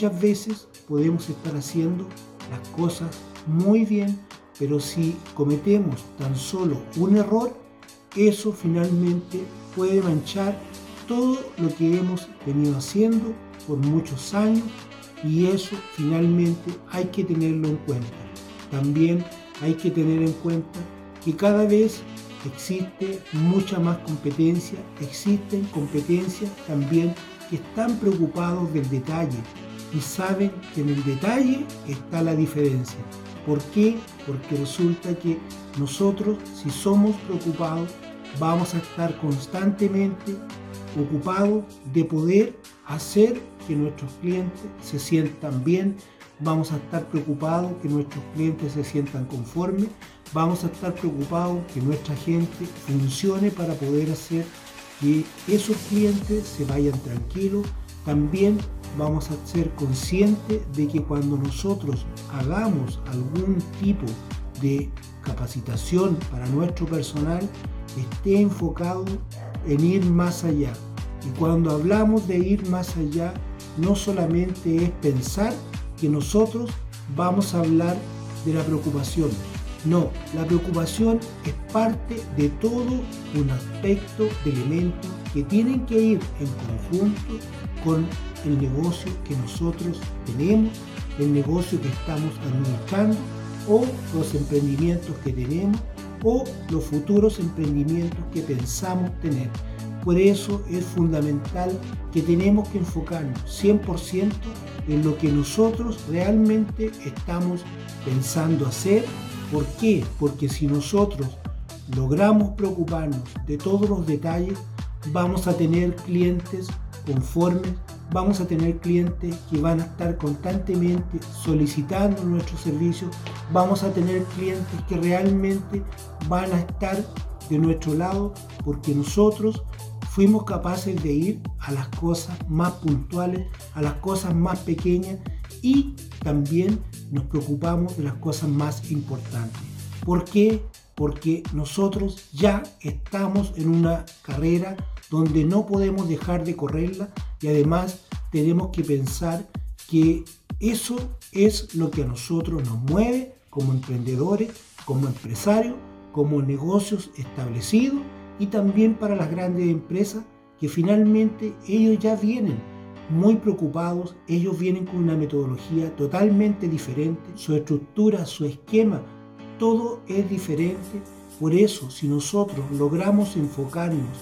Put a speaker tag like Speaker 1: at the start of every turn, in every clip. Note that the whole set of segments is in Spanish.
Speaker 1: Muchas veces podemos estar haciendo las cosas muy bien, pero si cometemos tan solo un error, eso finalmente puede manchar todo lo que hemos venido haciendo por muchos años y eso finalmente hay que tenerlo en cuenta. También hay que tener en cuenta que cada vez existe mucha más competencia, existen competencias también que están preocupados del detalle y saben que en el detalle está la diferencia. ¿Por qué? Porque resulta que nosotros, si somos preocupados, vamos a estar constantemente ocupados de poder hacer que nuestros clientes se sientan bien, vamos a estar preocupados que nuestros clientes se sientan conformes, vamos a estar preocupados que nuestra gente funcione para poder hacer que esos clientes se vayan tranquilos. También vamos a ser conscientes de que cuando nosotros hagamos algún tipo de capacitación para nuestro personal, esté enfocado en ir más allá. Y cuando hablamos de ir más allá, no solamente es pensar que nosotros vamos a hablar de la preocupación. No, la preocupación es parte de todo un aspecto de elementos que tienen que ir en conjunto con el negocio que nosotros tenemos, el negocio que estamos administrando o los emprendimientos que tenemos o los futuros emprendimientos que pensamos tener. Por eso es fundamental que tenemos que enfocarnos 100% en lo que nosotros realmente estamos pensando hacer. ¿Por qué? Porque si nosotros logramos preocuparnos de todos los detalles, vamos a tener clientes conformes, vamos a tener clientes que van a estar constantemente solicitando nuestros servicios, vamos a tener clientes que realmente van a estar de nuestro lado porque nosotros fuimos capaces de ir a las cosas más puntuales, a las cosas más pequeñas y también nos preocupamos de las cosas más importantes. ¿Por qué? Porque nosotros ya estamos en una carrera donde no podemos dejar de correrla y además tenemos que pensar que eso es lo que a nosotros nos mueve como emprendedores, como empresarios, como negocios establecidos y también para las grandes empresas que finalmente ellos ya vienen muy preocupados, ellos vienen con una metodología totalmente diferente, su estructura, su esquema, todo es diferente. Por eso, si nosotros logramos enfocarnos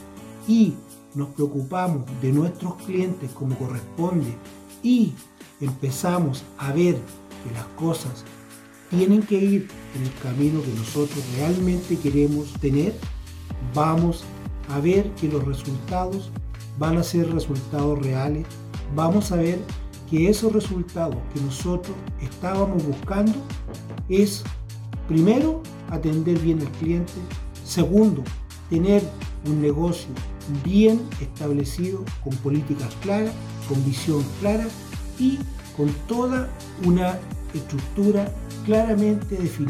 Speaker 1: y nos preocupamos de nuestros clientes como corresponde y empezamos a ver que las cosas tienen que ir en el camino que nosotros realmente queremos tener, vamos a ver que los resultados van a ser resultados reales, vamos a ver que esos resultados que nosotros estábamos buscando es, primero, atender bien al cliente, segundo, tener un negocio bien establecido, con políticas claras, con visión clara y con toda una estructura claramente definida